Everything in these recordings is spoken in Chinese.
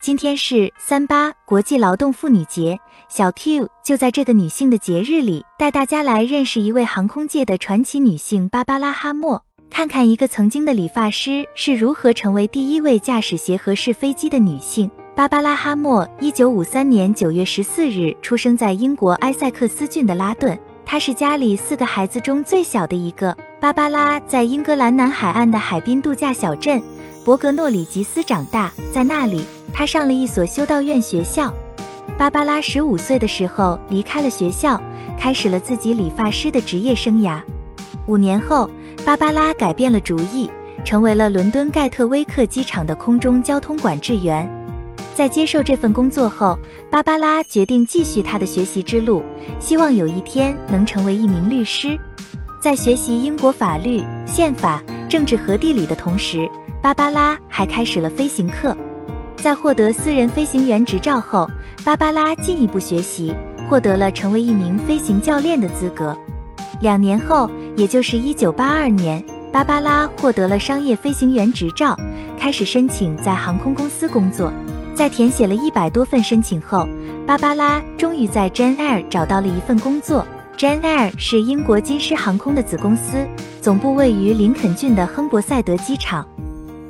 今天是三八国际劳动妇女节，小 Q 就在这个女性的节日里，带大家来认识一位航空界的传奇女性芭芭拉哈默，看看一个曾经的理发师是如何成为第一位驾驶协和式飞机的女性。芭芭拉哈默，一九五三年九月十四日出生在英国埃塞克斯郡的拉顿，她是家里四个孩子中最小的一个。芭芭拉在英格兰南海岸的海滨度假小镇伯格诺里吉斯长大，在那里。他上了一所修道院学校。芭芭拉十五岁的时候离开了学校，开始了自己理发师的职业生涯。五年后，芭芭拉改变了主意，成为了伦敦盖特威克机场的空中交通管制员。在接受这份工作后，芭芭拉决定继续她的学习之路，希望有一天能成为一名律师。在学习英国法律、宪法、政治和地理的同时，芭芭拉还开始了飞行课。在获得私人飞行员执照后，芭芭拉进一步学习，获得了成为一名飞行教练的资格。两年后，也就是一九八二年，芭芭拉获得了商业飞行员执照，开始申请在航空公司工作。在填写了一百多份申请后，芭芭拉终于在 Jan Air 找到了一份工作。Jan Air 是英国金狮航空的子公司，总部位于林肯郡的亨伯塞德机场。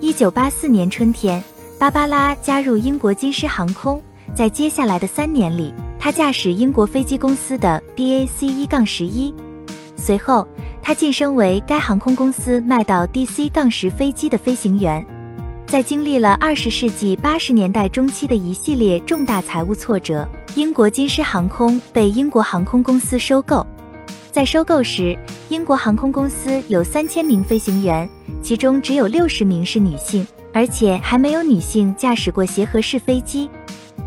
一九八四年春天。芭芭拉加入英国金狮航空，在接下来的三年里，她驾驶英国飞机公司的 DAC 一杠十一。随后，她晋升为该航空公司卖到 DC 杠十飞机的飞行员。在经历了二十世纪八十年代中期的一系列重大财务挫折，英国金狮航空被英国航空公司收购。在收购时，英国航空公司有三千名飞行员，其中只有六十名是女性。而且还没有女性驾驶过协和式飞机。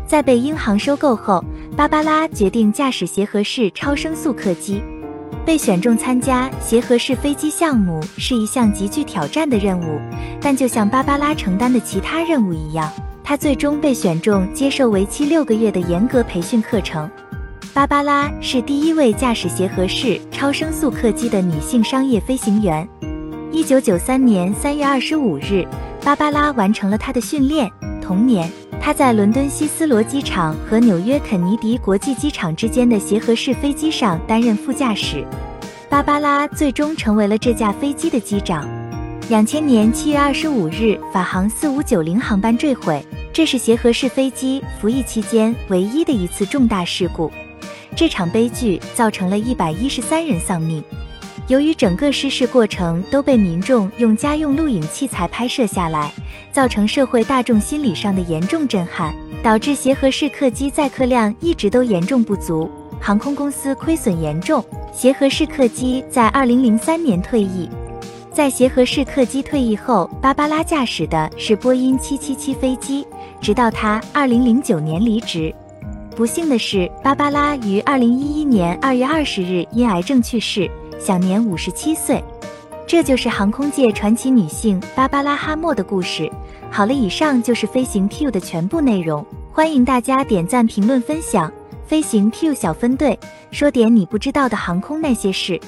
在被英航收购后，芭芭拉决定驾驶协和式超声速客机。被选中参加协和式飞机项目是一项极具挑战的任务，但就像芭芭拉承担的其他任务一样，她最终被选中接受为期六个月的严格培训课程。芭芭拉是第一位驾驶协和式超声速客机的女性商业飞行员。一九九三年三月二十五日。芭芭拉完成了她的训练。同年，她在伦敦希斯罗机场和纽约肯尼迪国际机场之间的协和式飞机上担任副驾驶。芭芭拉最终成为了这架飞机的机长。两千年七月二十五日，法航四五九零航班坠毁，这是协和式飞机服役期间唯一的一次重大事故。这场悲剧造成了一百一十三人丧命。由于整个失事过程都被民众用家用录影器材拍摄下来，造成社会大众心理上的严重震撼，导致协和式客机载客量一直都严重不足，航空公司亏损严重。协和式客机在二零零三年退役，在协和式客机退役后，芭芭拉驾驶的是波音七七七飞机，直到他二零零九年离职。不幸的是，芭芭拉于二零一一年二月二十日因癌症去世。享年五十七岁，这就是航空界传奇女性芭芭拉哈默的故事。好了，以上就是飞行 Q 的全部内容，欢迎大家点赞、评论、分享。飞行 Q 小分队说点你不知道的航空那些事。